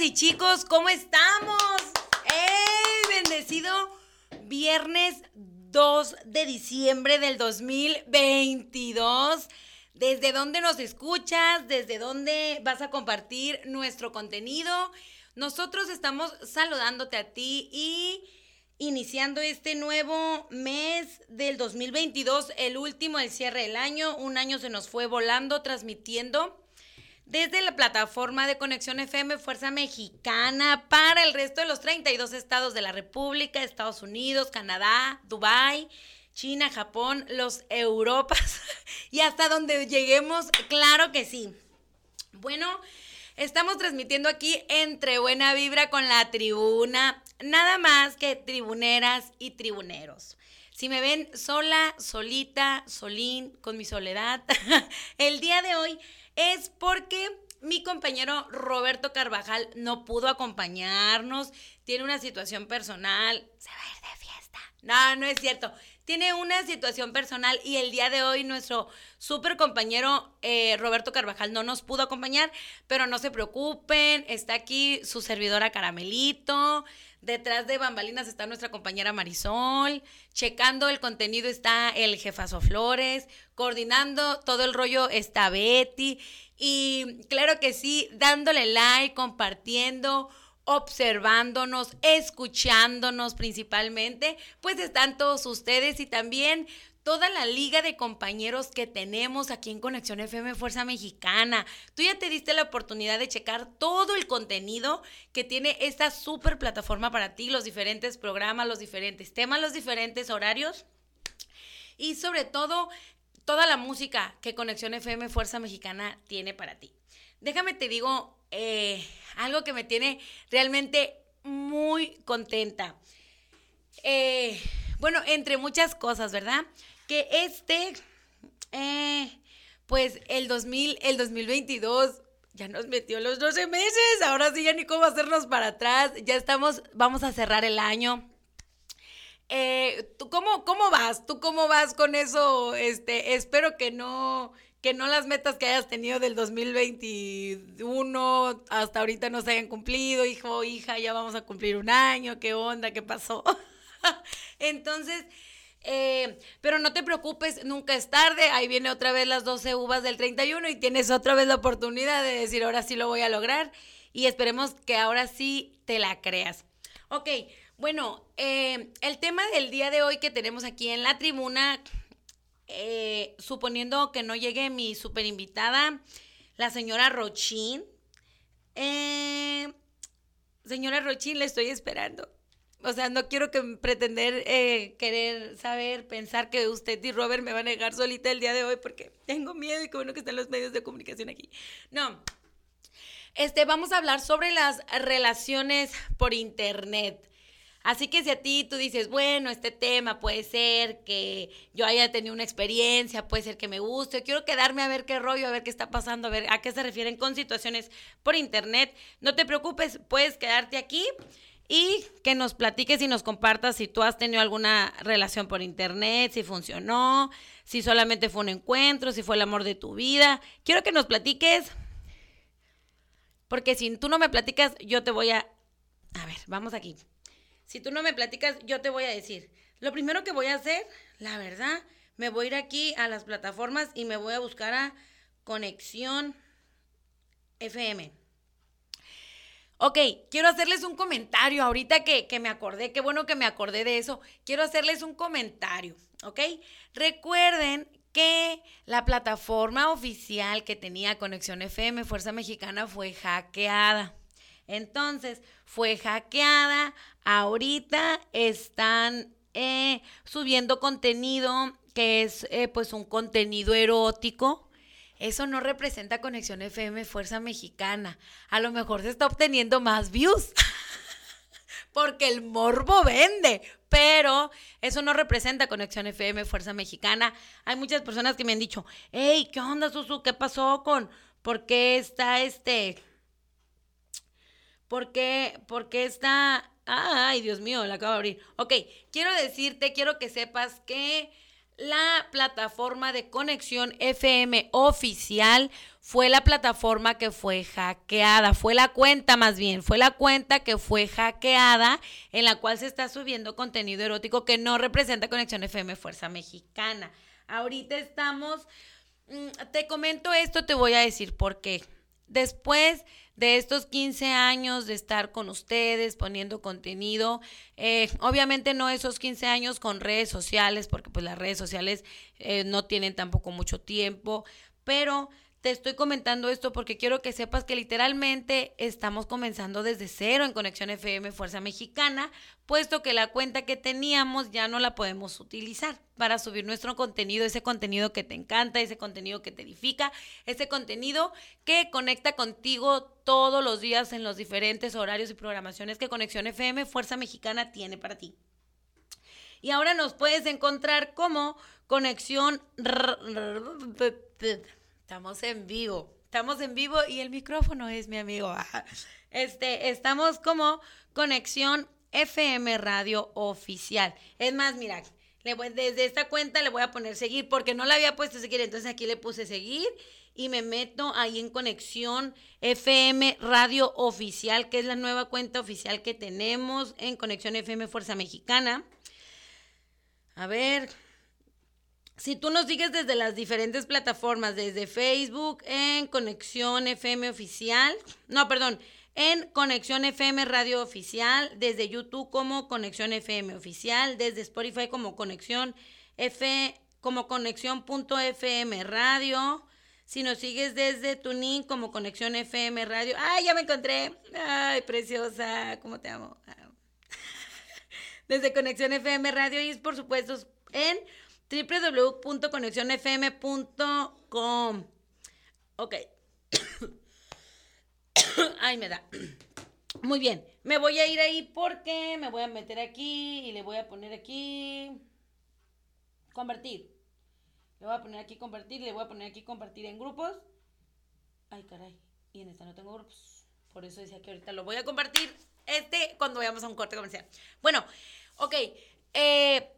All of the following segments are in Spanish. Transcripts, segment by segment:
Y chicos, ¿cómo estamos? ¡Ey! Bendecido viernes 2 de diciembre del 2022. ¿Desde dónde nos escuchas? ¿Desde dónde vas a compartir nuestro contenido? Nosotros estamos saludándote a ti y iniciando este nuevo mes del 2022, el último, el cierre del año. Un año se nos fue volando transmitiendo desde la plataforma de Conexión FM Fuerza Mexicana para el resto de los 32 estados de la República, Estados Unidos, Canadá, Dubái, China, Japón, los Europas y hasta donde lleguemos, claro que sí. Bueno, estamos transmitiendo aquí entre buena vibra con la tribuna, nada más que tribuneras y tribuneros. Si me ven sola, solita, solín, con mi soledad, el día de hoy es porque mi compañero Roberto Carvajal no pudo acompañarnos, tiene una situación personal, se va a ir de fiesta. No, no es cierto. Tiene una situación personal y el día de hoy nuestro súper compañero eh, Roberto Carvajal no nos pudo acompañar, pero no se preocupen, está aquí su servidora Caramelito, Detrás de bambalinas está nuestra compañera Marisol. Checando el contenido está el jefazo Flores. Coordinando todo el rollo está Betty. Y claro que sí, dándole like, compartiendo observándonos, escuchándonos principalmente, pues están todos ustedes y también toda la liga de compañeros que tenemos aquí en Conexión FM Fuerza Mexicana. Tú ya te diste la oportunidad de checar todo el contenido que tiene esta super plataforma para ti, los diferentes programas, los diferentes temas, los diferentes horarios y sobre todo toda la música que Conexión FM Fuerza Mexicana tiene para ti. Déjame te digo eh, algo que me tiene realmente muy contenta. Eh, bueno, entre muchas cosas, ¿verdad? Que este, eh, pues el, 2000, el 2022 ya nos metió los 12 meses, ahora sí ya ni cómo hacernos para atrás, ya estamos, vamos a cerrar el año. Eh, ¿tú cómo, cómo vas? ¿Tú cómo vas con eso? Este, espero que no, que no las metas que hayas tenido del 2021 hasta ahorita no se hayan cumplido, hijo, hija, ya vamos a cumplir un año, ¿qué onda? ¿Qué pasó? Entonces, eh, pero no te preocupes, nunca es tarde. Ahí viene otra vez las 12 uvas del 31 y tienes otra vez la oportunidad de decir, ahora sí lo voy a lograr. Y esperemos que ahora sí te la creas. Ok, bueno, eh, el tema del día de hoy que tenemos aquí en la tribuna, eh, suponiendo que no llegue mi super invitada, la señora Rochín. señora Rochín, le estoy esperando. O sea, no quiero que pretender eh, querer saber, pensar que usted y Robert me van a dejar solita el día de hoy porque tengo miedo y qué bueno que están los medios de comunicación aquí. No. Este, vamos a hablar sobre las relaciones por internet. Así que si a ti tú dices, bueno, este tema puede ser que yo haya tenido una experiencia, puede ser que me guste, quiero quedarme a ver qué rollo, a ver qué está pasando, a ver a qué se refieren con situaciones por internet, no te preocupes, puedes quedarte aquí y que nos platiques y nos compartas si tú has tenido alguna relación por internet, si funcionó, si solamente fue un encuentro, si fue el amor de tu vida. Quiero que nos platiques, porque si tú no me platicas, yo te voy a... A ver, vamos aquí. Si tú no me platicas, yo te voy a decir. Lo primero que voy a hacer, la verdad, me voy a ir aquí a las plataformas y me voy a buscar a Conexión FM. Ok, quiero hacerles un comentario. Ahorita que, que, me acordé, qué bueno que me acordé de eso. Quiero hacerles un comentario, ¿ok? Recuerden que la plataforma oficial que tenía Conexión FM Fuerza Mexicana fue hackeada. Entonces, fue hackeada. Ahorita están eh, subiendo contenido que es eh, pues un contenido erótico. Eso no representa Conexión FM Fuerza Mexicana. A lo mejor se está obteniendo más views. Porque el morbo vende. Pero eso no representa Conexión FM Fuerza Mexicana. Hay muchas personas que me han dicho, hey, ¿qué onda, Susu? ¿Qué pasó con... ¿Por qué está este... ¿Por qué, por qué está... Ay, Dios mío, la acabo de abrir. Ok, quiero decirte, quiero que sepas que la plataforma de conexión FM oficial fue la plataforma que fue hackeada, fue la cuenta más bien, fue la cuenta que fue hackeada en la cual se está subiendo contenido erótico que no representa Conexión FM Fuerza Mexicana. Ahorita estamos, mm, te comento esto, te voy a decir por qué. Después de estos 15 años de estar con ustedes poniendo contenido. Eh, obviamente no esos 15 años con redes sociales, porque pues las redes sociales eh, no tienen tampoco mucho tiempo, pero te estoy comentando esto porque quiero que sepas que literalmente estamos comenzando desde cero en Conexión FM Fuerza Mexicana, puesto que la cuenta que teníamos ya no la podemos utilizar para subir nuestro contenido, ese contenido que te encanta, ese contenido que te edifica, ese contenido que conecta contigo todos los días en los diferentes horarios y programaciones que Conexión FM Fuerza Mexicana tiene para ti. Y ahora nos puedes encontrar como Conexión Estamos en vivo. Estamos en vivo y el micrófono es mi amigo. Este, estamos como conexión FM Radio Oficial. Es más, mira, desde esta cuenta le voy a poner seguir porque no la había puesto seguir, entonces aquí le puse seguir y me meto ahí en conexión FM Radio Oficial, que es la nueva cuenta oficial que tenemos en Conexión FM Fuerza Mexicana. A ver, si tú nos sigues desde las diferentes plataformas, desde Facebook, en Conexión FM Oficial, no, perdón, en Conexión FM Radio Oficial, desde YouTube como Conexión FM Oficial, desde Spotify como Conexión F, como Conexión.fm Radio. Si nos sigues desde Tuning como Conexión FM Radio. ¡Ay, ya me encontré! ¡Ay, preciosa! ¿Cómo te amo? Desde Conexión FM Radio y por supuesto en www.conexionfm.com. Ok. Ay, me da. Muy bien. Me voy a ir ahí porque me voy a meter aquí y le voy a poner aquí. Convertir. Le voy a poner aquí convertir le voy a poner aquí compartir en grupos. Ay, caray. Y en esta no tengo grupos. Por eso decía que ahorita lo voy a compartir este cuando vayamos a un corte comercial. Bueno, ok. Eh,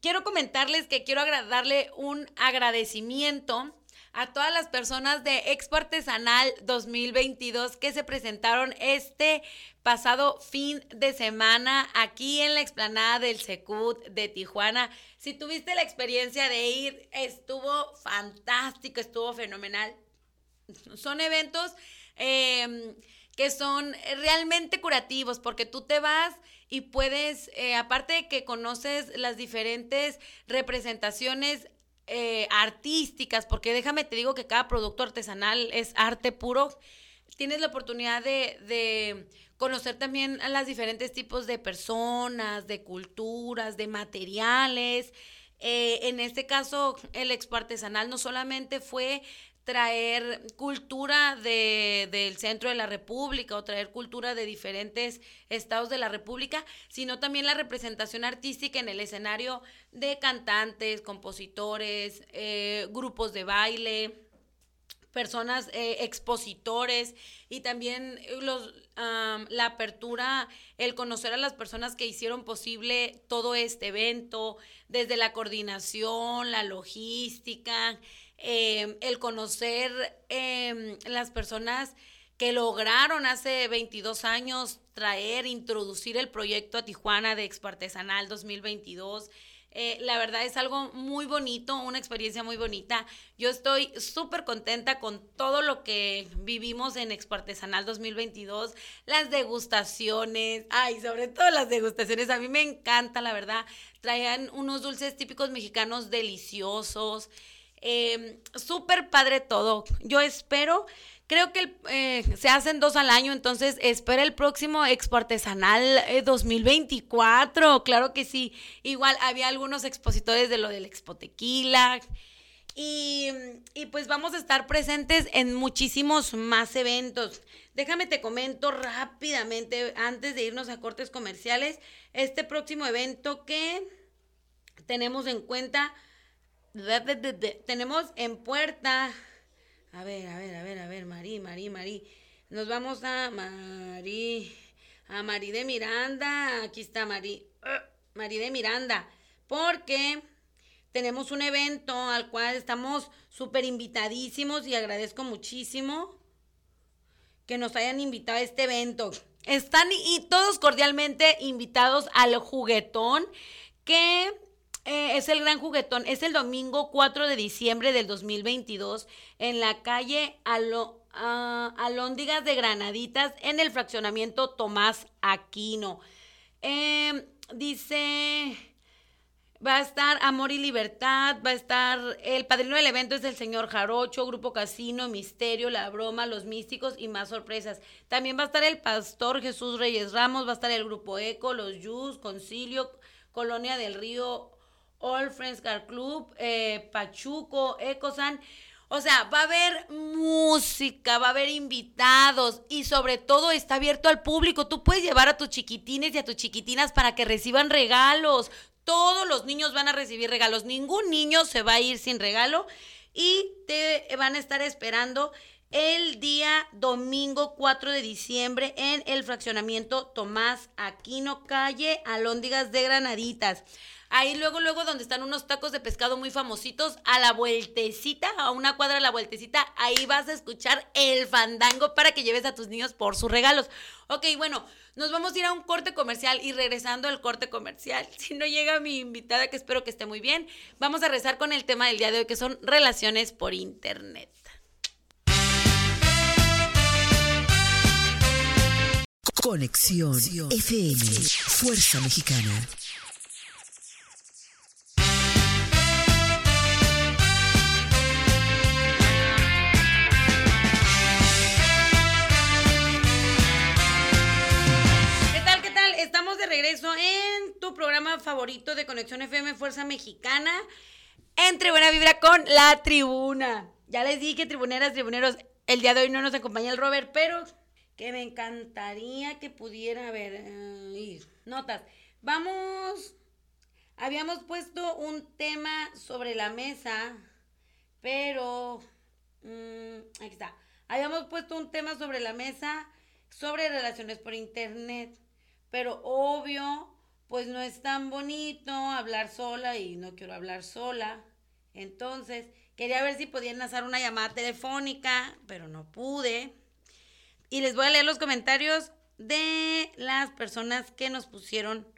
quiero comentarles que quiero darle un agradecimiento a todas las personas de Expo Artesanal 2022 que se presentaron este pasado fin de semana aquí en la explanada del Secut de Tijuana. Si tuviste la experiencia de ir, estuvo fantástico, estuvo fenomenal. Son eventos em, que son realmente curativos porque tú te vas y puedes, eh, aparte de que conoces las diferentes representaciones eh, artísticas, porque déjame te digo que cada producto artesanal es arte puro, tienes la oportunidad de, conocer también a los diferentes tipos de personas, de culturas, de materiales. Eh, en este caso, el expo artesanal no solamente fue traer cultura de, del centro de la República o traer cultura de diferentes estados de la República, sino también la representación artística en el escenario de cantantes, compositores, eh, grupos de baile, personas, eh, expositores y también los, la apertura, el conocer a las personas que hicieron posible todo este evento, desde la coordinación, la logística, Em, el conocer em, las personas que lograron hace 22 años traer, introducir el proyecto a Tijuana de Expo Artesanal 2022. Eh, la verdad es algo muy bonito, una experiencia muy bonita. Yo estoy súper contenta con todo lo que vivimos en Expo Artesanal 2022, las degustaciones, ay, sobre todo las degustaciones, a mí me encanta, la verdad. Traían unos dulces típicos mexicanos deliciosos. Eh, súper padre todo. Yo espero Creo que eh, se hacen dos al año, entonces espera el próximo Expo Artesanal 2024. Eh, claro que sí. Igual había algunos expositores de lo del Expo Tequila. Y, y, pues vamos a estar presentes en muchísimos más eventos. Déjame te comento rápidamente, antes de irnos a cortes comerciales, este próximo evento que tenemos en cuenta, tenemos en puerta a ver, a ver, a ver, a ver, Marí, Marí, Marí. Nos vamos a Marí, a Marí de Miranda. Aquí está Marí, Marí de Miranda. Porque tenemos un evento al cual estamos súper invitadísimos y agradezco muchísimo que nos hayan invitado a este evento. Están y todos cordialmente invitados al juguetón que eh, es el gran juguetón. Es el domingo 4 de diciembre del 2022 en la calle ah, Alóndigas de Granaditas en el fraccionamiento Tomás Aquino. Em, dice, va a estar Amor y Libertad, va a estar, el padrino del evento es el señor Jarocho, Grupo Casino, Misterio, La Broma, Los Místicos y más sorpresas. También va a estar el pastor Jesús Reyes Ramos, va a estar el Grupo Eco, Los Yus, Concilio, Colonia del Río All Friends Car Club, eh, Pachuco, Ecosan. O sea, va a haber música, va a haber invitados y sobre todo está abierto al público. Tú puedes llevar a tus chiquitines y a tus chiquitinas para que reciban regalos. Todos los niños van a recibir regalos. Ningún niño se va a ir sin regalo y te van a estar esperando el día domingo 4 de diciembre en el fraccionamiento Tomás Aquino, calle Alóndigas de Granaditas. Ahí luego, luego donde están unos tacos de pescado muy famositos, a la vueltecita, a una cuadra a la vueltecita, ahí vas a escuchar el fandango para que lleves a tus niños por sus regalos. Ok, bueno, nos vamos a ir a un corte comercial y regresando al corte comercial, si no llega mi invitada, que espero que esté muy bien, vamos a rezar con el tema del día de hoy, que son relaciones por internet. Conexión FM, Fuerza Mexicana. Favorito de Conexión FM Fuerza Mexicana. Entre buena vibra con la tribuna. Ya les dije, tribuneras, tribuneros, el día de hoy no nos acompaña el Robert, pero que me encantaría que pudiera ver. Eh, notas. Vamos. Habíamos puesto un tema sobre la mesa, pero. Mm, aquí está. Habíamos puesto un tema sobre la mesa sobre relaciones por internet pero obvio, pues no es tan bonito hablar sola y no quiero hablar sola. Entonces, quería ver si podían hacer una llamada telefónica, pero no pude. Y les voy a leer los comentarios de las personas que nos pusieron,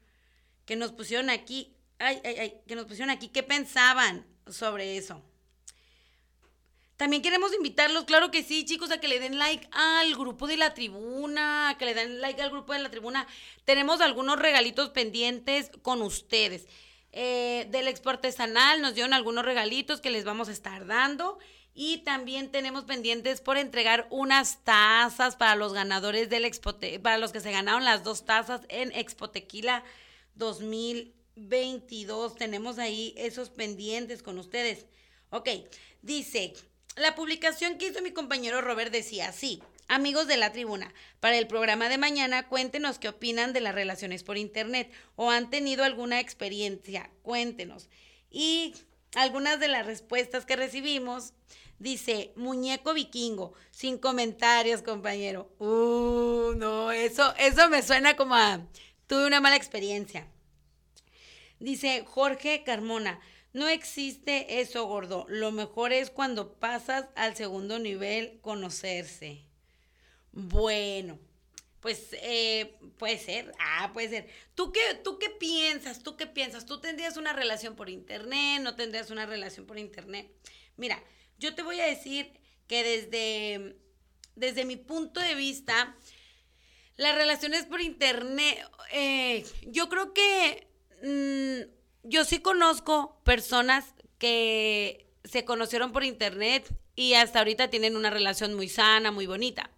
que nos pusieron aquí, ay, ay, ay, que nos pusieron aquí, qué pensaban sobre eso. También queremos invitarlos, claro que sí, chicos, a que le den like al grupo de la tribuna, a que le den like al grupo de la tribuna. Tenemos algunos regalitos pendientes con ustedes. Eh, del expo artesanal nos dieron algunos regalitos que les vamos a estar dando. Y también tenemos pendientes por entregar unas tazas para los ganadores del Expo, para los que se ganaron las dos tazas en Expo Tequila 2022. Tenemos ahí esos pendientes con ustedes. Ok, dice, la publicación que hizo mi compañero Robert decía así. Amigos de la tribuna, para el programa de mañana cuéntenos qué opinan de las relaciones por internet o han tenido alguna experiencia, cuéntenos. Y algunas de las respuestas que recibimos, dice, muñeco vikingo, sin comentarios, compañero. Uh, no, eso, eso me suena como a, tuve una mala experiencia. Dice Jorge Carmona, no existe eso, gordo. Lo mejor es cuando pasas al segundo nivel, conocerse. Bueno, pues eh, puede ser, ah, puede ser. ¿Tú qué, ¿Tú qué piensas? ¿Tú qué piensas? ¿Tú tendrías una relación por internet? ¿No tendrías una relación por internet? Mira, yo te voy a decir que desde, desde mi punto de vista, las relaciones por internet, eh, yo creo que mm, yo sí conozco personas que se conocieron por internet y hasta ahorita tienen una relación muy sana, muy bonita.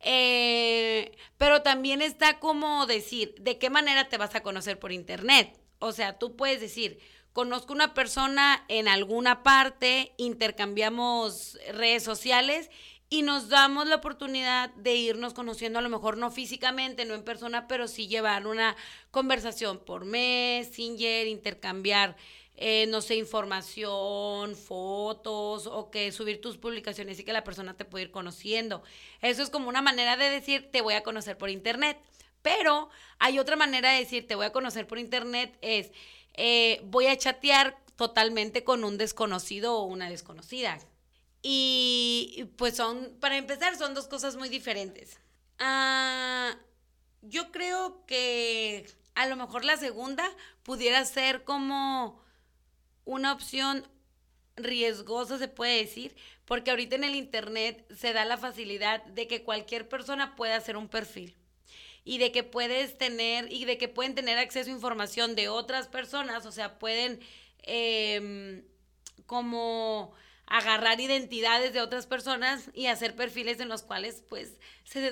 Eh, pero también está como decir, ¿de qué manera te vas a conocer por internet? O sea, tú puedes decir, conozco una persona en alguna parte, intercambiamos redes sociales y nos damos la oportunidad de irnos conociendo, a lo mejor no físicamente, no en persona, pero sí llevar una conversación por Messenger, intercambiar eh, no sé, información, fotos o que subir tus publicaciones y que la persona te pueda ir conociendo. Eso es como una manera de decir, te voy a conocer por internet. Pero hay otra manera de decir, te voy a conocer por internet, es, eh, voy a chatear totalmente con un desconocido o una desconocida. Y pues son, para empezar, son dos cosas muy diferentes. Ah, yo creo que a lo mejor la segunda pudiera ser como una opción riesgosa, se puede decir, porque ahorita en el Internet se da la facilidad de que cualquier persona pueda hacer un perfil y de que puedes tener y de que pueden tener acceso a información de otras personas, o sea, pueden em, como agarrar identidades de otras personas y hacer perfiles en los cuales pues se,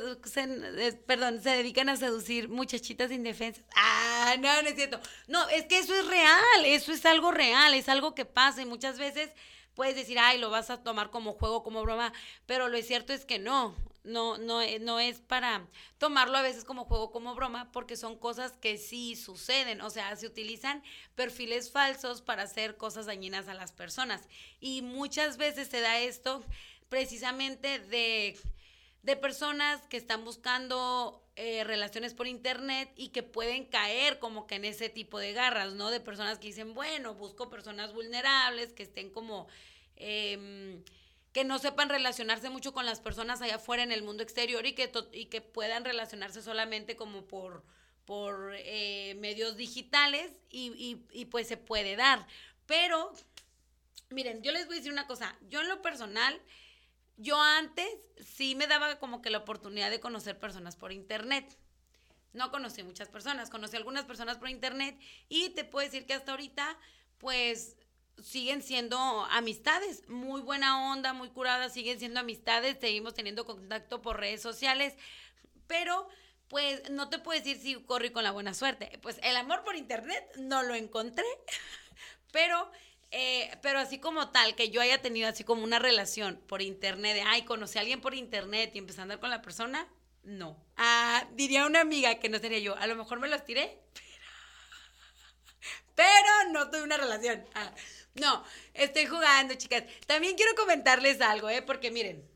perdón, se dedican a seducir muchachitas indefensas. Ah, no, no es cierto. No, es que eso es real, eso es algo real, es algo que pasa y muchas veces puedes decir, ay, lo vas a tomar como juego, como broma, pero lo cierto es que no no, no, eh, no es para tomarlo a veces como juego, como broma, porque son cosas que sí suceden. O sea, se utilizan perfiles falsos para hacer cosas dañinas a las personas. Y muchas veces se da esto precisamente de, de personas que están buscando eh, relaciones por internet y que pueden caer como que en ese tipo de garras, ¿no? De personas que dicen, bueno, busco personas vulnerables, que estén como... Eh, que no sepan relacionarse mucho con las personas allá afuera en el mundo exterior y que, y que puedan relacionarse solamente como por, por eh, medios digitales y, y pues se puede dar. Pero, miren, yo les voy a decir una cosa, yo en lo personal, yo antes sí me daba como que la oportunidad de conocer personas por internet. No conocí muchas personas, conocí algunas personas por internet y te puedo decir que hasta ahorita, pues siguen siendo amistades, muy buena onda, muy curadas, siguen siendo amistades, seguimos teniendo contacto por redes sociales, pero pues no te puedo decir si corrí con la buena suerte. Pues el amor por internet no lo encontré, pero, eh, pero así como tal, que yo haya tenido así como una relación por internet, de, ay, conocí a alguien por internet y empecé a andar con la persona, no. Ah, diría una amiga que no sería yo, a lo mejor me los tiré, pero no tuve una relación. Ah, no, estoy jugando, chicas. También quiero comentarles algo, ¿eh? Porque miren,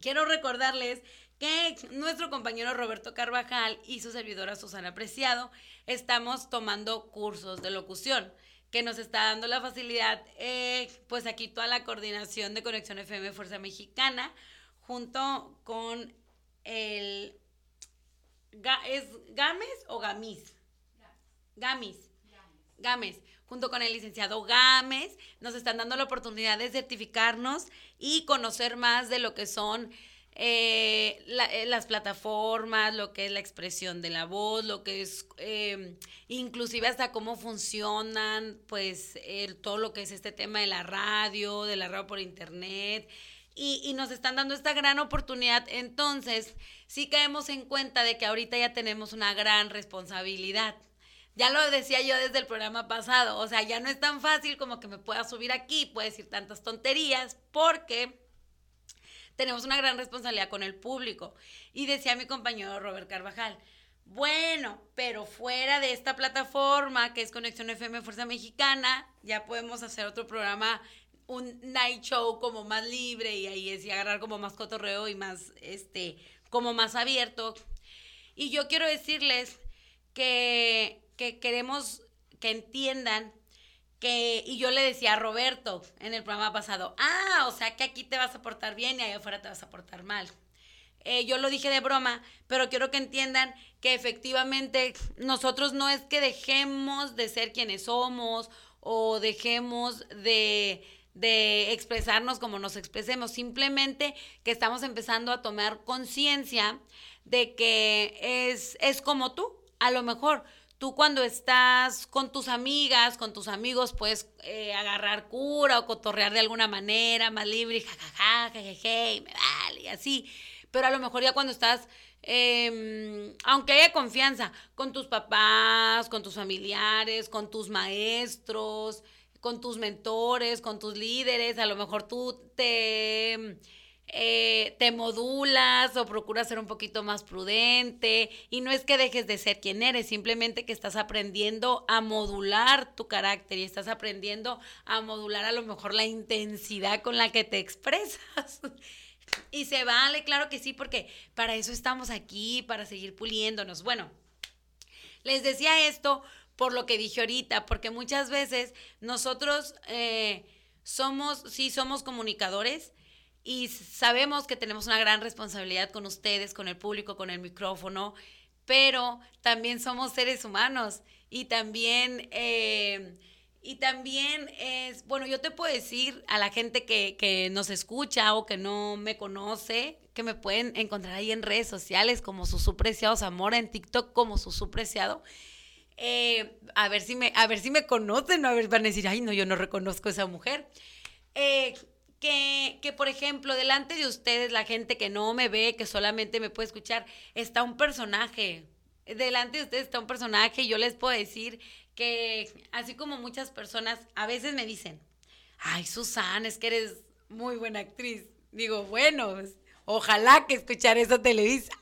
quiero recordarles que nuestro compañero Roberto Carvajal y su servidora Susana Preciado estamos tomando cursos de locución que nos está dando la facilidad, eh, pues aquí toda la coordinación de Conexión FM Fuerza Mexicana, junto con el... ¿Es Games o Gamis? Gamis. Games junto con el licenciado Gámez, nos están dando la oportunidad de certificarnos y conocer más de lo que son eh, eh, las plataformas, lo que es la expresión de la voz, lo que es eh, inclusive hasta cómo funcionan, pues todo lo que es este tema de la radio, de la radio por internet. Y, y, nos están dando esta gran oportunidad. Entonces, sí caemos en cuenta de que ahorita ya tenemos una gran responsabilidad. Ya lo decía yo desde el programa pasado, o sea, ya no es tan fácil como que me pueda subir aquí, puedo decir tantas tonterías, porque tenemos una gran responsabilidad con el público. Y decía mi compañero Robert Carvajal, bueno, pero fuera de esta plataforma que es Conexión FM Fuerza Mexicana, ya podemos hacer otro programa, un night show como más libre y ahí es agarrar como más cotorreo y más, este, como más abierto. Y yo quiero decirles que que queremos que entiendan que, y yo le decía a Roberto en el programa pasado, ah, o sea que aquí te vas a portar bien y allá afuera te vas a portar mal. eh, yo lo dije de broma, pero quiero que entiendan que efectivamente nosotros no es que dejemos de ser quienes somos o dejemos de, de expresarnos como nos expresemos, simplemente que estamos empezando a tomar conciencia de que es, es como tú, a lo mejor tú cuando estás con tus amigas, con tus amigos, puedes eh, agarrar cura o cotorrear de alguna manera, más libre, jajaja, jejeje, me vale, y así. Pero a lo mejor ya cuando estás, em, aunque haya confianza, con tus papás, con tus familiares, con tus maestros, con tus mentores, con tus líderes, a lo mejor tú te eh, te modulas o procuras ser un poquito más prudente y no es que dejes de ser quien eres, simplemente que estás aprendiendo a modular tu carácter y estás aprendiendo a modular a lo mejor la intensidad con la que te expresas. y se vale, claro que sí, porque para eso estamos aquí, para seguir puliéndonos. Bueno, les decía esto por lo que dije ahorita, porque muchas veces nosotros eh, somos, sí, somos comunicadores, y sabemos que tenemos una gran responsabilidad con ustedes, con el público, con el micrófono, pero también somos seres humanos y también, eh, y también es, bueno, yo te puedo decir a la gente que, que nos escucha o que no me conoce, que me pueden encontrar ahí en redes sociales como Susu Preciado Zamora, en TikTok como Susu Preciado. Eh, a ver si me, a ver si me conocen, a ver, van a decir, ay, no, yo no reconozco a esa mujer. Eh, que, que, por ejemplo, delante de ustedes, la gente que no me ve, que solamente me puede escuchar, está un personaje. Delante de ustedes está un personaje y yo les puedo decir que, así como muchas personas a veces me dicen, ay, Susana, es que eres muy buena actriz. Digo, bueno, pues, ojalá que escuchar eso Televisa.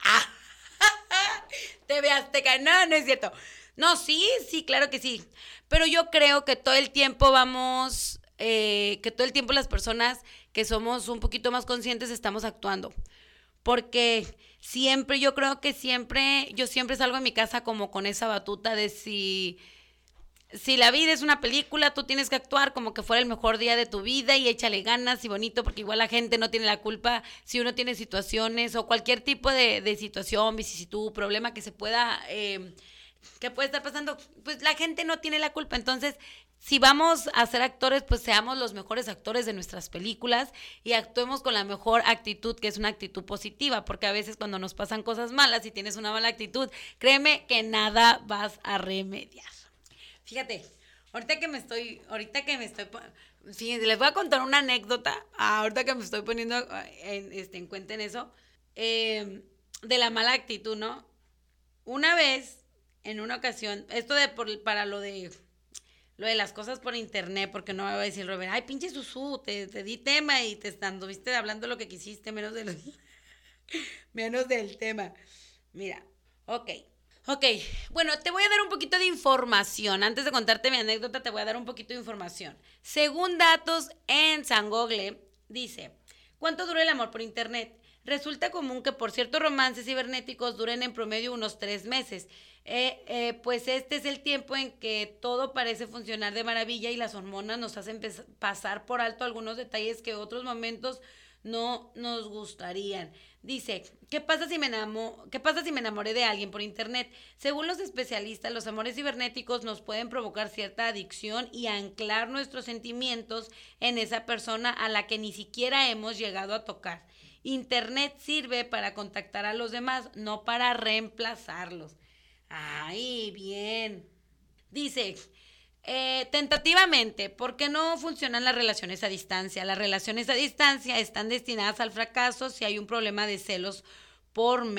te veas, te no, no es cierto. No, sí, sí, claro que sí. Pero yo creo que todo el tiempo vamos eh, que todo el tiempo las personas que somos un poquito más conscientes estamos actuando. Porque siempre, yo creo que siempre, yo siempre salgo de mi casa como con esa batuta de si, si la vida es una película, tú tienes que actuar como que fuera el mejor día de tu vida y échale ganas y bonito, porque igual la gente no tiene la culpa si uno tiene situaciones o cualquier tipo de, de situación, vicisitud, problema que se pueda... Eh, que puede estar pasando, pues la gente no tiene la culpa. Entonces, si vamos a ser actores, pues seamos los mejores actores de nuestras películas y actuemos con la mejor actitud, que es una actitud positiva, porque a veces cuando nos pasan cosas malas y tienes una mala actitud, créeme que nada vas a remediar. Fíjate, ahorita que me estoy, ahorita que me estoy, fíjense, les voy a contar una anécdota, ahorita que me estoy poniendo en, este, en cuenta en eso, em, de la mala actitud, ¿no? Una vez, en una ocasión, esto de por, para lo de lo de las cosas por internet, porque no me va a decir Robert, ay, pinche Susu, te, te di tema y te estuviste hablando lo que quisiste, menos, de menos del tema. Mira, ok. Ok, bueno, te voy a dar un poquito de información. Antes de contarte mi anécdota, te voy a dar un poquito de información. Según datos en San Google, dice, ¿cuánto dura el amor por internet? Resulta común que por ciertos romances cibernéticos duren en promedio unos tres meses eh, eh, pues este es el tiempo en que todo parece funcionar de maravilla y las hormonas nos hacen pasar por alto algunos detalles que otros momentos no nos gustarían. Dice, ¿qué pasa si me enamo ¿qué pasa si me enamoré de alguien por internet? Según los especialistas, los amores cibernéticos nos pueden provocar cierta adicción y anclar nuestros sentimientos en esa persona a la que ni siquiera hemos llegado a tocar. Internet sirve para contactar a los demás, no para reemplazarlos. Ay, bien. Dice, eh, tentativamente, ¿por qué no funcionan las relaciones a distancia? Las relaciones a distancia están destinadas al fracaso si hay un problema de celos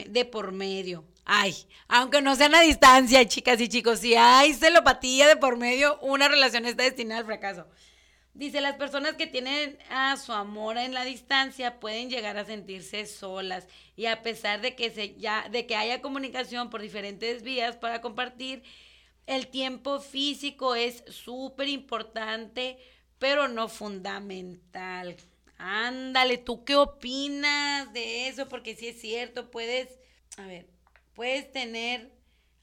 de por medio. Ay, aunque no sean a distancia, chicas y chicos, si hay celopatía de por medio, una relación está destinada al fracaso. Dice, las personas que tienen a su amor en la distancia pueden llegar a sentirse solas y a pesar de que, se, ya, de que haya comunicación por diferentes vías para compartir, el tiempo físico es súper importante, pero no fundamental. Ándale, ¿tú qué opinas de eso? Porque si es cierto, puedes, a ver, puedes tener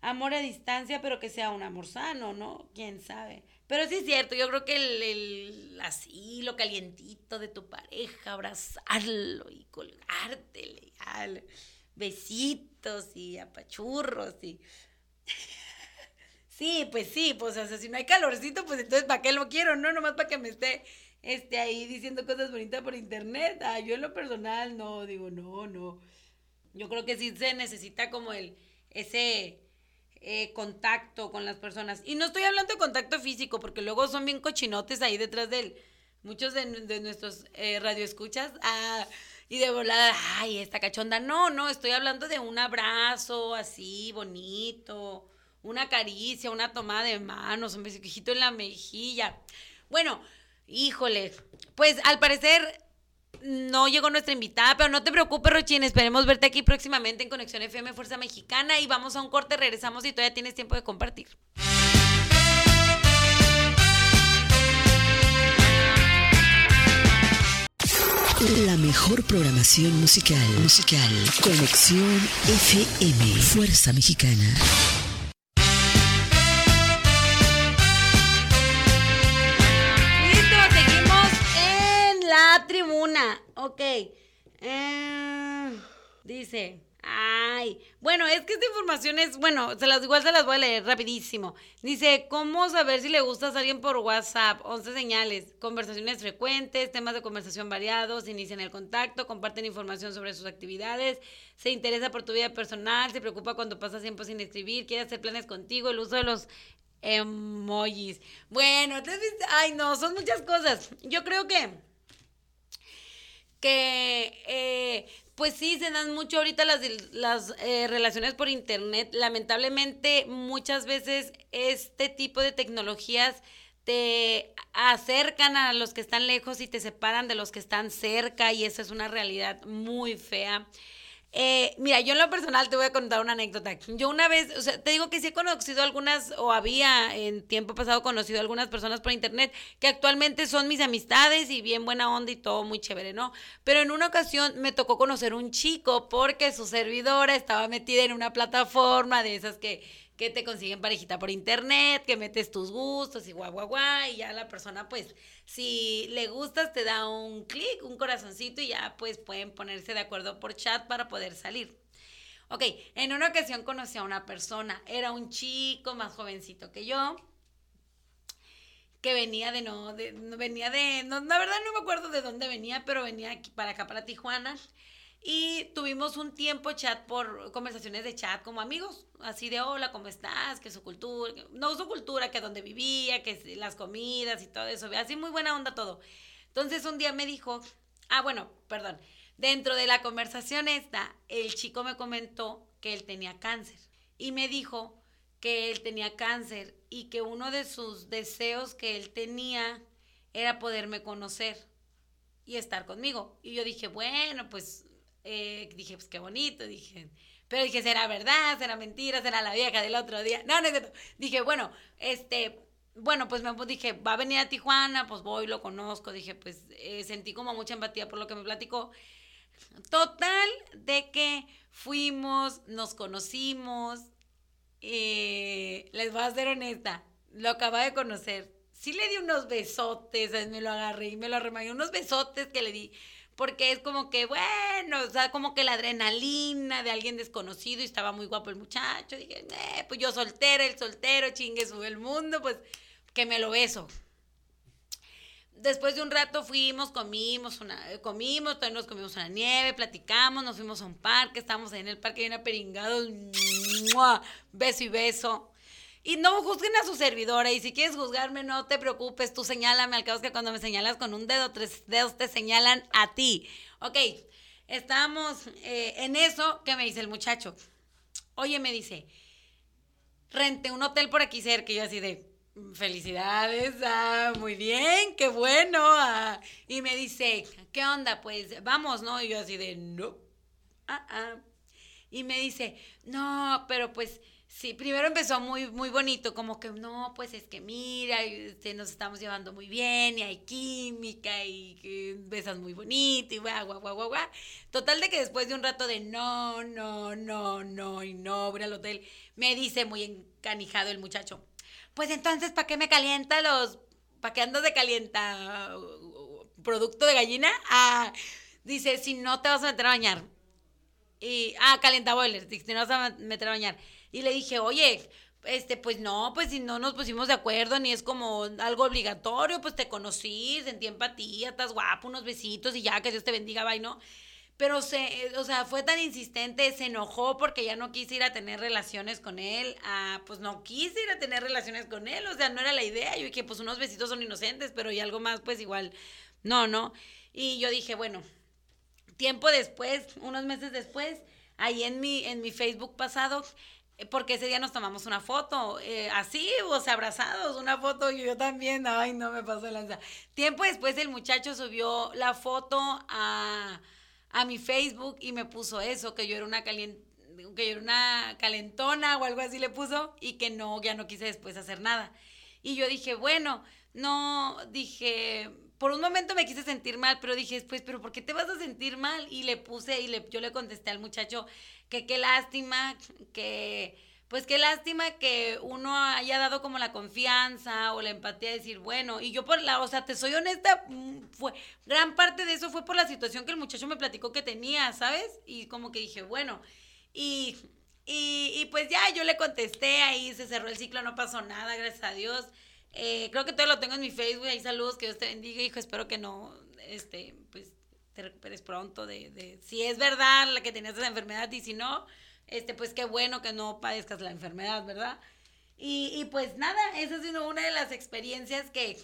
amor a distancia, pero que sea un amor sano, ¿no? ¿Quién sabe? Pero sí es cierto, yo creo que el, el así, lo calientito de tu pareja, abrazarlo y colgártele, besitos y apachurros y... Sí, pues sí, pues o sea, si no hay calorcito, pues entonces ¿para qué lo quiero? No, nomás para que me esté este, ahí diciendo cosas bonitas por internet. Ah, yo en lo personal no, digo, no, no. Yo creo que sí se necesita como el, ese eh, contacto con las personas. Y no estoy hablando de contacto físico, porque luego son bien cochinotes ahí detrás de él. Muchos de, nuestros eh, radioescuchas, ah, y de volada, ay, esta cachonda. No, no, estoy hablando de un abrazo así, bonito, una caricia, una tomada de manos, un besito en la mejilla. Bueno, híjole, pues al parecer no llegó nuestra invitada, pero no te preocupes, Rochín. Esperemos verte aquí próximamente en Conexión FM Fuerza Mexicana y vamos a un corte, regresamos y todavía tienes tiempo de compartir. La mejor programación musical, musical. Conexión FM Fuerza Mexicana. Tribuna. Ok. Eh, dice. Ay, bueno, es que esta información es, bueno, se las, igual se las voy a leer rapidísimo. Dice, ¿cómo saber si le gustas a alguien por WhatsApp? 11 señales, conversaciones frecuentes, temas de conversación variados, inician el contacto, comparten información sobre sus actividades, se interesa por tu vida personal, se preocupa cuando pasa tiempo sin escribir, quiere hacer planes contigo, el uso de los emojis. Bueno, ay no, son muchas cosas. Yo creo que que eh, pues sí, se dan mucho ahorita las, las eh, relaciones por internet. Lamentablemente muchas veces este tipo de tecnologías te acercan a los que están lejos y te separan de los que están cerca y eso es una realidad muy fea. Eh, mira, yo en lo personal te voy a contar una anécdota. Yo una vez, o sea, te digo que sí he conocido algunas, o había en tiempo pasado conocido algunas personas por internet que actualmente son mis amistades y bien buena onda y todo muy chévere, ¿no? Pero en una ocasión me tocó conocer un chico porque su servidora estaba metida en una plataforma de esas que que te consiguen parejita por internet, que metes tus gustos y guau, guau, guau, y ya la persona, pues, si le gustas, te da un clic, un corazoncito y ya, pues, pueden ponerse de acuerdo por chat para poder salir. Ok, en una ocasión conocí a una persona, era un chico más jovencito que yo, que venía de no, de, venía de, no, la verdad no me acuerdo de dónde venía, pero venía aquí para acá, para Tijuana. Y tuvimos un tiempo chat por conversaciones de chat como amigos, así de hola, ¿cómo estás? Que su cultura, no su cultura, que donde vivía, que las comidas y todo eso, así muy buena onda todo. Entonces un día me dijo, ah, bueno, perdón, dentro de la conversación esta, el chico me comentó que él tenía cáncer y me dijo que él tenía cáncer y que uno de sus deseos que él tenía era poderme conocer y estar conmigo. Y yo dije, bueno, pues eh, dije, pues qué bonito, dije. Pero dije, ¿será verdad? ¿Será mentira? ¿Será la vieja del otro día? No, no, no. Dije, bueno, este, bueno, pues me dije, va a venir a Tijuana, pues voy, lo conozco. Dije, pues eh, sentí como mucha empatía por lo que me platicó. Total, de que fuimos, nos conocimos. Eh, les voy a ser honesta, lo acaba de conocer. Sí le di unos besotes, me lo agarré y me lo arremangé, unos besotes que le di porque es como que, bueno, o sea, como que la adrenalina de alguien desconocido y estaba muy guapo el muchacho. Dije, eh, pues yo soltera, el soltero, chingue sube el mundo, pues que me lo beso. Después de un rato fuimos, comimos, una, comimos, también nos comimos una nieve, platicamos, nos fuimos a un parque, estábamos en el parque, una peringados, beso y beso. Y no juzguen a su servidora. Y si quieres juzgarme, no te preocupes. Tú señálame. Al cabo que cuando me señalas con un dedo, tres dedos te señalan a ti. Ok, estábamos eh, en eso. ¿Qué me dice el muchacho? Oye, me dice, renté un hotel por aquí cerca. Y yo así de, felicidades, ah, muy bien, qué bueno. Ah. Y me dice, ¿qué onda? Pues vamos, ¿no? Y yo así de, no. Ah, ah. Y me dice, no, pero pues Sí, primero empezó muy, muy bonito, como que no, pues es que mira, este, nos estamos llevando muy bien y hay química y besas muy bonito y guau, guau, guau, guau. Total de que después de un rato de no, no, no, no y no, voy al hotel, me dice muy encanijado el muchacho, pues entonces, ¿para qué me calienta los, para qué andas de calienta producto de gallina? Ah, dice, si no te vas a meter a bañar. Y, ah, calienta boilers, si no vas a meter a bañar. Y le dije, oye, este, pues no, pues si no nos pusimos de acuerdo, ni es como algo obligatorio, pues te conocí, sentí empatía, estás guapo, unos besitos y ya, que Dios te bendiga, bye, ¿no? Pero se, o sea, fue tan insistente, se enojó porque ya no quise ir a tener relaciones con él. Ah, pues no quise ir a tener relaciones con él, o sea, no era la idea. Yo dije, pues unos besitos son inocentes, pero y algo más, pues igual, no, no. Y yo dije, bueno, tiempo después, unos meses después, ahí en mi, en mi Facebook pasado, porque ese día nos tomamos una foto, eh, así, o sea, abrazados, una foto, y yo también, ay, no me pasó lanza. Tiempo después el muchacho subió la foto a, a mi Facebook y me puso eso, que yo era una caliente que yo era una calentona o algo así le puso y que no, ya no quise después hacer nada. Y yo dije, bueno, no, dije, por un momento me quise sentir mal, pero dije después, pero ¿por qué te vas a sentir mal? Y le puse y le, yo le contesté al muchacho que qué lástima, que pues qué lástima que uno haya dado como la confianza o la empatía de decir, bueno, y yo por la, o sea, te soy honesta, mm, fue, gran parte de eso fue por la situación que el muchacho me platicó que tenía, ¿sabes? Y como que dije, bueno, y, y, y pues ya yo le contesté, ahí se cerró el ciclo, no pasó nada, gracias a Dios. Eh, creo que todo lo tengo en mi Facebook, ahí saludos, que Dios te bendiga, hijo, espero que no, este, pues, te recuperes pronto de, de, si es verdad la que tenías esa enfermedad y si no, este, pues qué bueno que no padezcas la enfermedad, ¿verdad? Y, y pues nada, esa sido una de las experiencias que,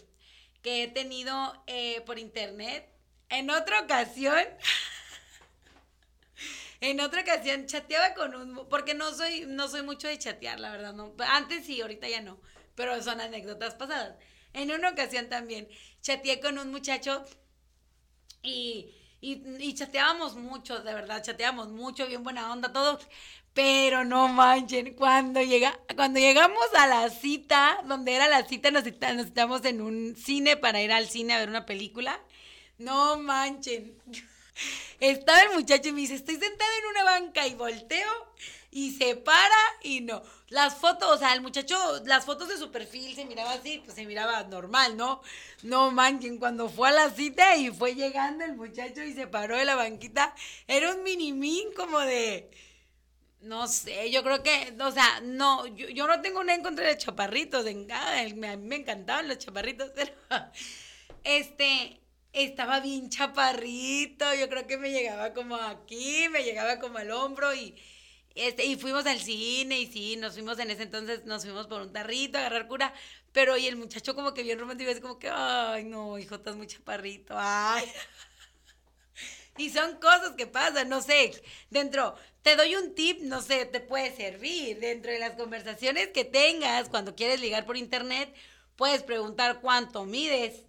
que he tenido eh, por internet. En otra ocasión, en otra ocasión chateaba con un, porque no soy, no soy mucho de chatear, la verdad, no. Antes sí, ahorita ya no pero son anécdotas pasadas. En una ocasión también chateé con un muchacho y, y, chateábamos mucho, de verdad, chateábamos mucho, bien buena onda, todo. Pero no manchen, cuando, llega, cuando llegamos a la cita, donde era la cita, nos, nos citamos en un cine para ir al cine a ver una película. No manchen. Estaba el muchacho y me dice, estoy sentada en una banca y volteo y se para y no. Las fotos, o sea, el muchacho, las fotos de su perfil se miraba así, pues se miraba normal, ¿no? No manchen, cuando fue a la cita y fue llegando el muchacho y se paró de la banquita, era un minimín como de... No sé, yo creo que, o sea, no, yo, no tengo nada en contra de chaparritos, en, mí me encantaban los chaparritos, pero este, estaba bien chaparrito, yo creo que me llegaba como aquí, me llegaba como al hombro y este, y fuimos al cine y sí, nos fuimos en ese entonces, nos fuimos por un tarrito a agarrar cura, pero y el muchacho como que bien romántico, es como que, ay, no, hijo, estás muy chaparrito, ay. Y son cosas que pasan, no sé, dentro, te doy un tip, no sé, te puede servir, dentro de las conversaciones que tengas cuando quieres ligar por internet, puedes preguntar cuánto mides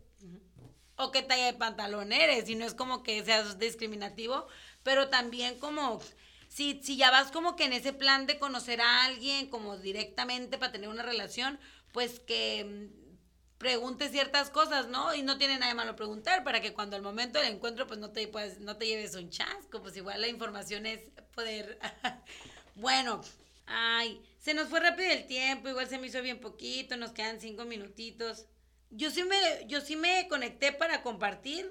o qué talla de pantalón eres, y no es como que seas discriminativo, pero también como si, si ya vas como que en ese plan de conocer a alguien como directamente para tener una relación, pues que mm, pregunte ciertas cosas, ¿no? Y no tiene nada de malo preguntar para que cuando al momento del encuentro pues no te, pues, no te lleves un chasco, pues igual la información es poder... bueno, ay, se nos fue rápido el tiempo, igual se me hizo bien poquito, nos quedan cinco minutitos. Yo sí me, yo sí me conecté para compartir,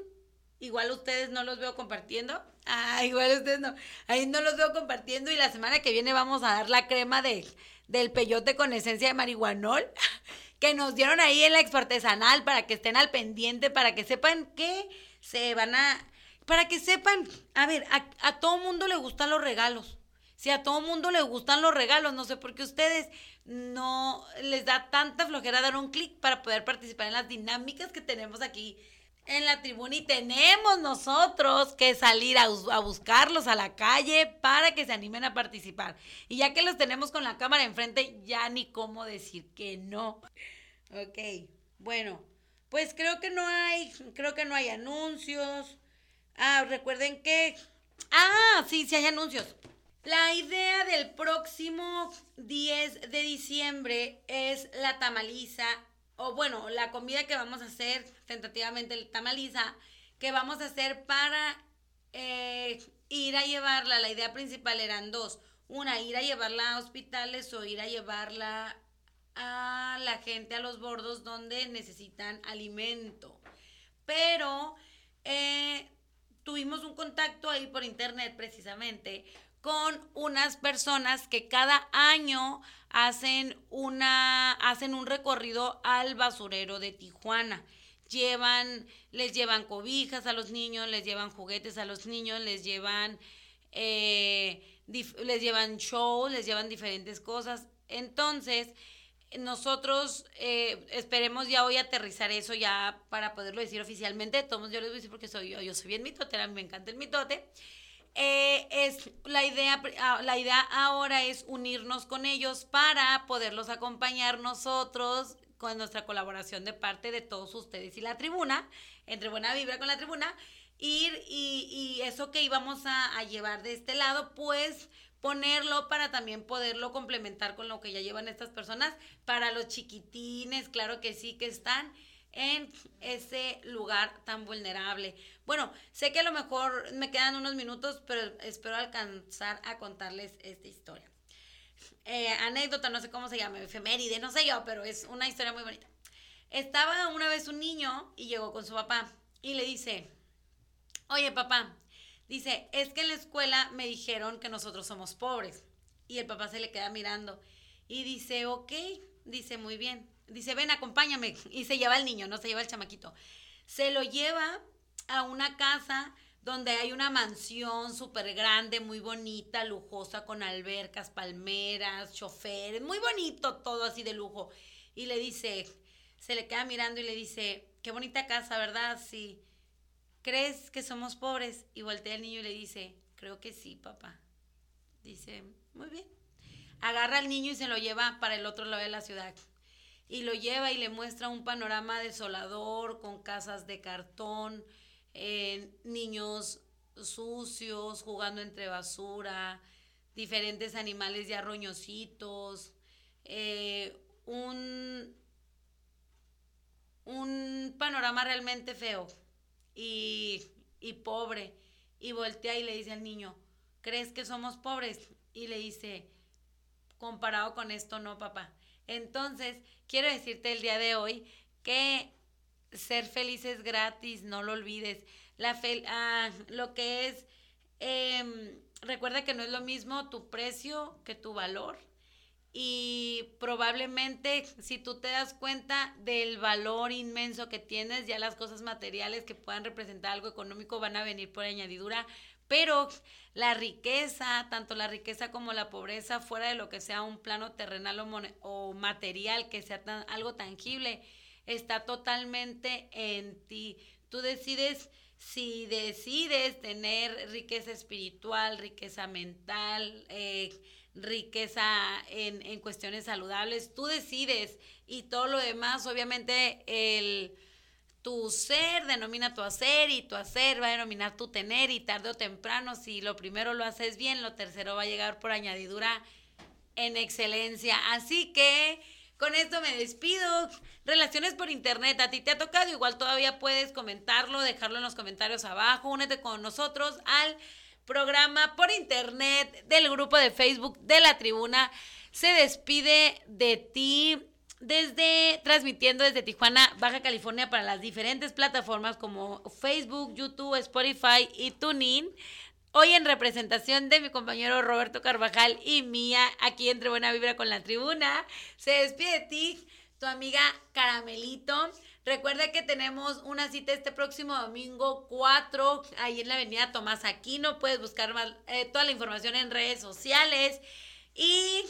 igual ustedes no los veo compartiendo. Ah, igual ustedes no. Ahí no los veo compartiendo y la semana que viene vamos a dar la crema de, del peyote con esencia de marihuanol que nos dieron ahí en la expo artesanal para que estén al pendiente, para que sepan que se van a... Para que sepan, a ver, a, a todo mundo le gustan los regalos. Si a todo mundo le gustan los regalos, no sé por qué ustedes no les da tanta flojera dar un clic para poder participar en las dinámicas que tenemos aquí en la tribuna y tenemos nosotros que salir a, buscarlos a la calle para que se animen a participar. Y ya que los tenemos con la cámara enfrente, ya ni cómo decir que no. Ok, bueno, pues creo que no hay, creo que no hay anuncios. Ah, recuerden que... Ah, sí, sí hay anuncios. La idea del próximo 10 de diciembre es la tamaliza, o bueno, la comida que vamos a hacer, tentativamente el tamaliza, que vamos a hacer para eh, ir a llevarla. La idea principal eran dos. Una, ir a llevarla a hospitales o ir a llevarla a la gente a los bordos donde necesitan alimento. Pero eh, tuvimos un contacto ahí por internet precisamente con unas personas que cada año hacen una hacen un recorrido al basurero de Tijuana. Llevan, les llevan cobijas a los niños, les llevan juguetes a los niños, les llevan eh, les llevan shows, les llevan diferentes cosas. Entonces, nosotros eh, esperemos ya hoy aterrizar eso ya para poderlo decir oficialmente. Todos yo les voy a decir porque soy yo, yo soy bien mitote, a mí me encanta el mitote. Eh, es la idea, ah, la idea ahora es unirnos con ellos para poderlos acompañar nosotros con nuestra colaboración de parte de todos ustedes y la tribuna, entre Buena Vibra con la tribuna, ir y, eso que íbamos a, a, llevar de este lado, pues ponerlo para también poderlo complementar con lo que ya llevan estas personas, para los chiquitines, claro que sí que están en ese lugar tan vulnerable. Bueno, sé que a lo mejor me quedan unos minutos, pero espero alcanzar a contarles esta historia. Eh, anécdota, no sé cómo se llama, efeméride, no sé yo, pero es una historia muy bonita. Estaba una vez un niño y llegó con su papá y le dice, oye papá, dice, es que en la escuela me dijeron que nosotros somos pobres. Y el papá se le queda mirando y dice, ok, dice, muy bien dice, ven, acompáñame. Y se lleva al niño, no se lleva al chamaquito. Se lo lleva a una casa donde hay una mansión súper grande, muy bonita, lujosa, con albercas, palmeras, choferes, muy bonito todo así de lujo. Y le dice, se le queda mirando y le dice, qué bonita casa, ¿verdad? Sí. ¿Crees que somos pobres? Y voltea el niño y le dice, creo que sí, papá. Dice, muy bien. Agarra al niño y se lo lleva para el otro lado de la ciudad y lo lleva y le muestra un panorama desolador con casas de cartón, eh, niños sucios jugando entre basura, diferentes animales ya roñositos, eh, un, un panorama realmente feo y, y pobre. Y voltea y le dice al niño, ¿crees que somos pobres? Y le dice, comparado con esto, no, papá. Entonces, quiero decirte el día de hoy que ser feliz es gratis, no lo olvides. La ah, lo que es, em, recuerda que no es lo mismo tu precio que tu valor. Y probablemente si tú te das cuenta del valor inmenso que tienes, ya las cosas materiales que puedan representar algo económico van a venir por añadidura, pero la riqueza, tanto la riqueza como la pobreza, fuera de lo que sea un plano terrenal o, material, que sea algo tangible, está totalmente en ti. Tú decides si decides tener riqueza espiritual, riqueza mental, eh, riqueza en, en cuestiones saludables, tú decides y todo lo demás, obviamente el tu ser denomina tu hacer y tu hacer va a denominar tu tener y tarde o temprano, si lo primero lo haces bien, lo tercero va a llegar por añadidura en excelencia. Así que con esto me despido. Relaciones por internet, a ti te ha tocado, igual todavía puedes comentarlo, dejarlo en los comentarios abajo, únete con nosotros al programa por internet del grupo de Facebook de la tribuna. Se despide de ti desde transmitiendo desde Tijuana, Baja California para las diferentes plataformas como Facebook, YouTube, Spotify y TuneIn. Hoy en representación de mi compañero Roberto Carvajal y mía, aquí entre Buena Vibra con la tribuna, se despide de ti, tu amiga Caramelito. Recuerda que tenemos una cita este próximo domingo 4, ahí en la avenida Tomás Aquino. Puedes buscar más, eh, toda la información en redes sociales. Y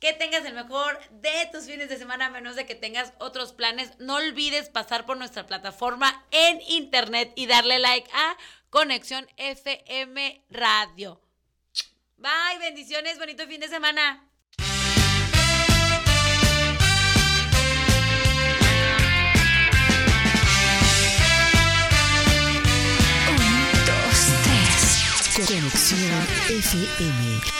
que tengas el mejor de tus fines de semana, a menos de que tengas otros planes. No olvides pasar por nuestra plataforma en internet y darle like a Conexión FM Radio. Bye, bendiciones, bonito fin de semana. Conexión FM.